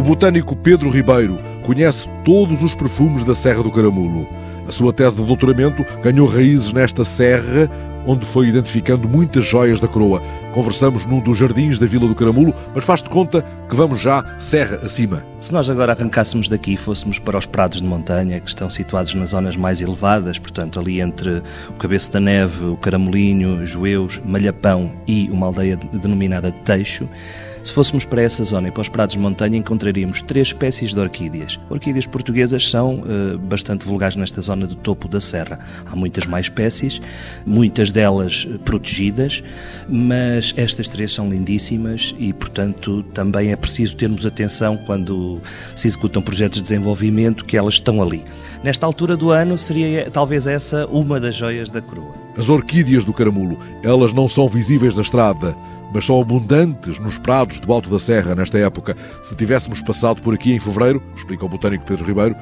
O botânico Pedro Ribeiro conhece todos os perfumes da Serra do Caramulo. A sua tese de doutoramento ganhou raízes nesta serra, onde foi identificando muitas joias da coroa. Conversamos num dos jardins da Vila do Caramulo, mas faz-te conta que vamos já serra acima. Se nós agora arrancássemos daqui e fôssemos para os prados de montanha, que estão situados nas zonas mais elevadas, portanto ali entre o Cabeço da Neve, o Caramolinho, Joeus, Malhapão e uma aldeia denominada Teixo, se fôssemos para essa zona e para os prados de montanha, encontraríamos três espécies de orquídeas. Orquídeas portuguesas são uh, bastante vulgares nesta zona do topo da serra. Há muitas mais espécies, muitas delas protegidas, mas estas três são lindíssimas e, portanto, também é preciso termos atenção quando se executam projetos de desenvolvimento que elas estão ali. Nesta altura do ano, seria talvez essa uma das joias da coroa. As orquídeas do caramulo, elas não são visíveis da estrada mas são abundantes nos prados do Alto da Serra nesta época. Se tivéssemos passado por aqui em fevereiro, explica o botânico Pedro Ribeiro,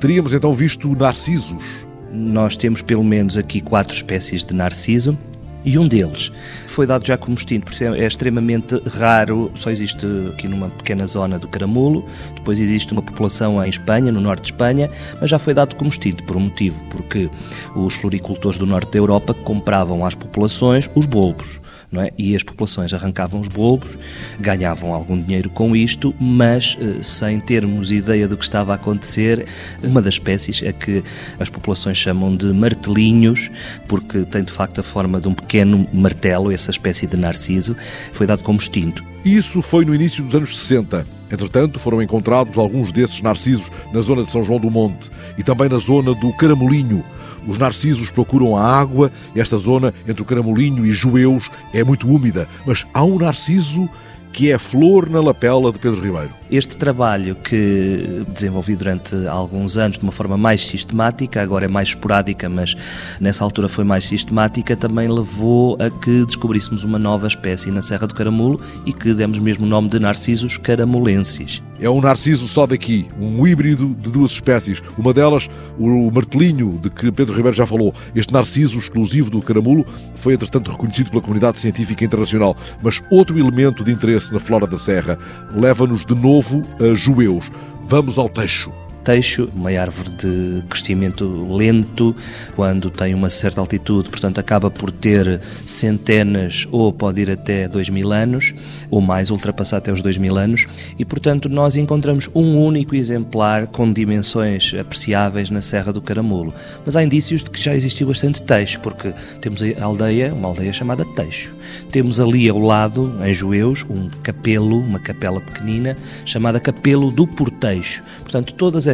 teríamos então visto narcisos. Nós temos pelo menos aqui quatro espécies de narciso. E um deles foi dado já como extinto, porque é extremamente raro, só existe aqui numa pequena zona do Caramulo, depois existe uma população em Espanha, no norte de Espanha, mas já foi dado como extinto por um motivo, porque os floricultores do norte da Europa compravam às populações os bulbos não é? E as populações arrancavam os bulbos, ganhavam algum dinheiro com isto, mas eh, sem termos ideia do que estava a acontecer. Uma das espécies é que as populações chamam de martelinhos, porque tem de facto a forma de um pequeno martelo, essa espécie de narciso, foi dado como extinto. Isso foi no início dos anos 60. Entretanto, foram encontrados alguns desses narcisos na zona de São João do Monte e também na zona do Caramolinho. Os narcisos procuram a água. Esta zona entre o Caramolinho e Joeus é muito úmida, mas há um narciso que é Flor na Lapela de Pedro Ribeiro. Este trabalho que desenvolvi durante alguns anos de uma forma mais sistemática, agora é mais esporádica, mas nessa altura foi mais sistemática, também levou a que descobríssemos uma nova espécie na Serra do Caramulo e que demos mesmo o nome de Narcisos caramolensis. É um narciso só daqui, um híbrido de duas espécies. Uma delas, o martelinho, de que Pedro Ribeiro já falou. Este narciso exclusivo do caramulo foi, entretanto, reconhecido pela comunidade científica internacional. Mas outro elemento de interesse na flora da Serra leva-nos de novo a Joeus. Vamos ao Teixo teixo, uma árvore de crescimento lento, quando tem uma certa altitude, portanto acaba por ter centenas ou pode ir até dois mil anos, ou mais, ultrapassar até os dois mil anos, e portanto nós encontramos um único exemplar com dimensões apreciáveis na Serra do Caramulo. Mas há indícios de que já existiu bastante teixo, porque temos a aldeia, uma aldeia chamada Teixo. Temos ali ao lado, em Joeus, um capelo, uma capela pequenina, chamada Capelo do Porteixo. Portanto, todas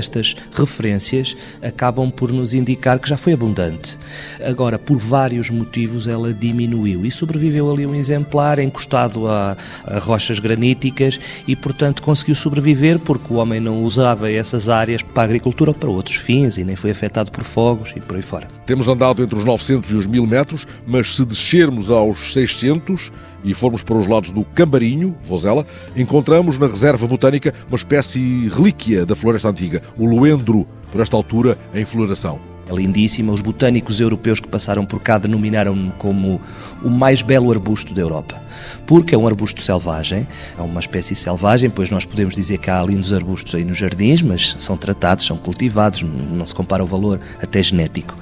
referências acabam por nos indicar que já foi abundante. Agora, por vários motivos, ela diminuiu e sobreviveu ali um exemplar encostado a, a rochas graníticas e, portanto, conseguiu sobreviver porque o homem não usava essas áreas para a agricultura ou para outros fins e nem foi afetado por fogos e por aí fora. Temos andado entre os 900 e os 1000 metros, mas se descermos aos 600 e formos para os lados do Cambarinho, Vozela, encontramos na reserva botânica uma espécie relíquia da floresta antiga, o luendro, por esta altura em floração. É lindíssima. Os botânicos europeus que passaram por cá denominaram-no como o mais belo arbusto da Europa, porque é um arbusto selvagem, é uma espécie selvagem, pois nós podemos dizer que há lindos arbustos aí nos jardins, mas são tratados, são cultivados, não se compara o valor até genético.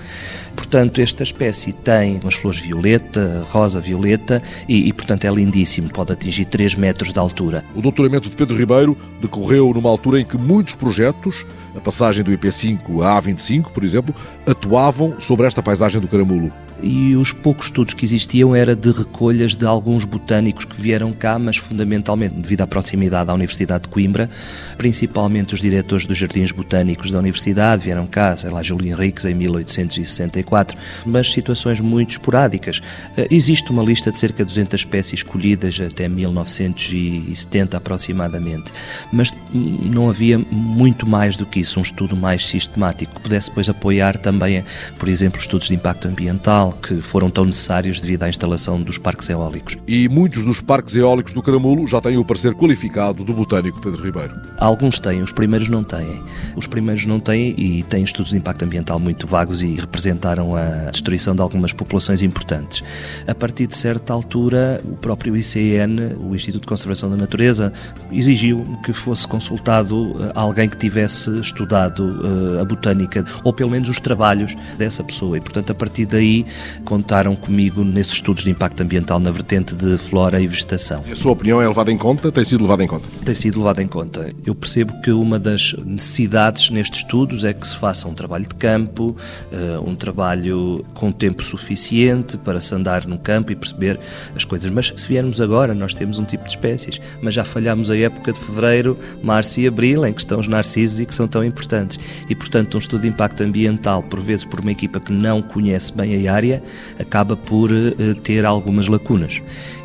Portanto, esta espécie tem umas flores violeta, rosa-violeta e, e, portanto, é lindíssimo, pode atingir 3 metros de altura. O doutoramento de Pedro Ribeiro decorreu numa altura em que muitos projetos, a passagem do IP5 à A25, por exemplo, atuavam sobre esta paisagem do Caramulo e os poucos estudos que existiam era de recolhas de alguns botânicos que vieram cá, mas fundamentalmente devido à proximidade à Universidade de Coimbra, principalmente os diretores dos jardins botânicos da Universidade vieram cá, sei lá, Júlio Henriques em 1864, mas situações muito esporádicas. Eh, existe uma lista de cerca de 200 espécies escolhidas até 1970 aproximadamente, mas não havia muito mais do que isso, um estudo mais sistemático que pudesse depois apoiar também, por exemplo, estudos de impacto ambiental, ambiental que foram tão necessários devido à instalação dos parques eólicos. E muitos dos parques eólicos do Caramulo já têm o parecer qualificado do botânico Pedro Ribeiro. Alguns têm, os primeiros não têm. Os primeiros não têm e têm estudos de impacto ambiental muito vagos e representaram a destruição de algumas populações importantes. A partir de certa altura, o próprio ICN, o Instituto de Conservação da Natureza, exigiu que fosse consultado eh, alguém que tivesse estudado uh, a botânica, ou pelo menos os trabalhos dessa pessoa. E, portanto, a partir daí, contaram comigo nesses estudos de impacto ambiental na vertente de flora e vegetação. E a sua opinião é levada em conta? Tem sido levada em conta? Tem sido levada em conta. Eu percebo que uma das necessidades nestes estudos é que se faça um trabalho de campo, uh, um trabalho com tempo suficiente para se andar no campo e perceber as coisas. Mas se viermos agora, nós temos um tipo de espécies, mas já falhámos a época de fevereiro, março e abril, em que estão os narcisos e que são tão importantes. E, portanto, um estudo de impacto ambiental, por vezes por uma equipa que não conhece bem a área, acaba por uh, ter algumas lacunas.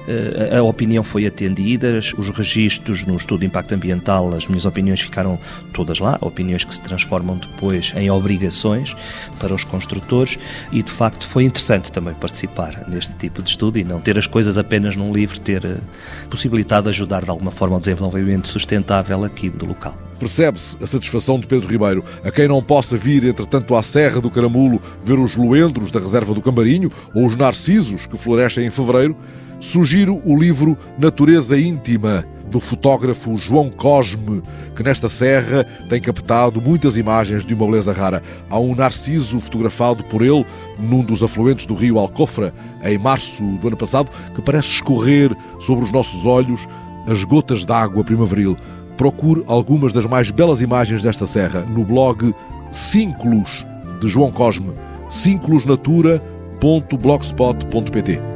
Uh, a opinião foi atendida, os registros no estudo de impacto ambiental, as minhas opiniões ficaram todas lá, opiniões que se transformam depois em obrigações para os construtores e, de facto, foi interessante também participar neste tipo de estudo e não ter as coisas apenas num livro, ter uh, possibilitado ajudar de alguma forma ao desenvolvimento sustentável aqui do local. Percebe-se a satisfação de Pedro Ribeiro. A quem não possa vir, entretanto, à Serra do Caramulo ver os loendros da reserva do Cambarinho ou os narcisos que florescem em fevereiro, sugiro o livro Natureza Íntima, do fotógrafo João Cosme, que nesta serra tem captado muitas imagens de uma beleza rara. Há um narciso fotografado por ele num dos afluentes do rio Alcofra, em março do ano passado, que parece escorrer sobre os nossos olhos as gotas d'água primaveril. Procure algumas das mais belas imagens desta serra no blog Cínculos de João Cosme, cínculosnatura.blogspot.pt.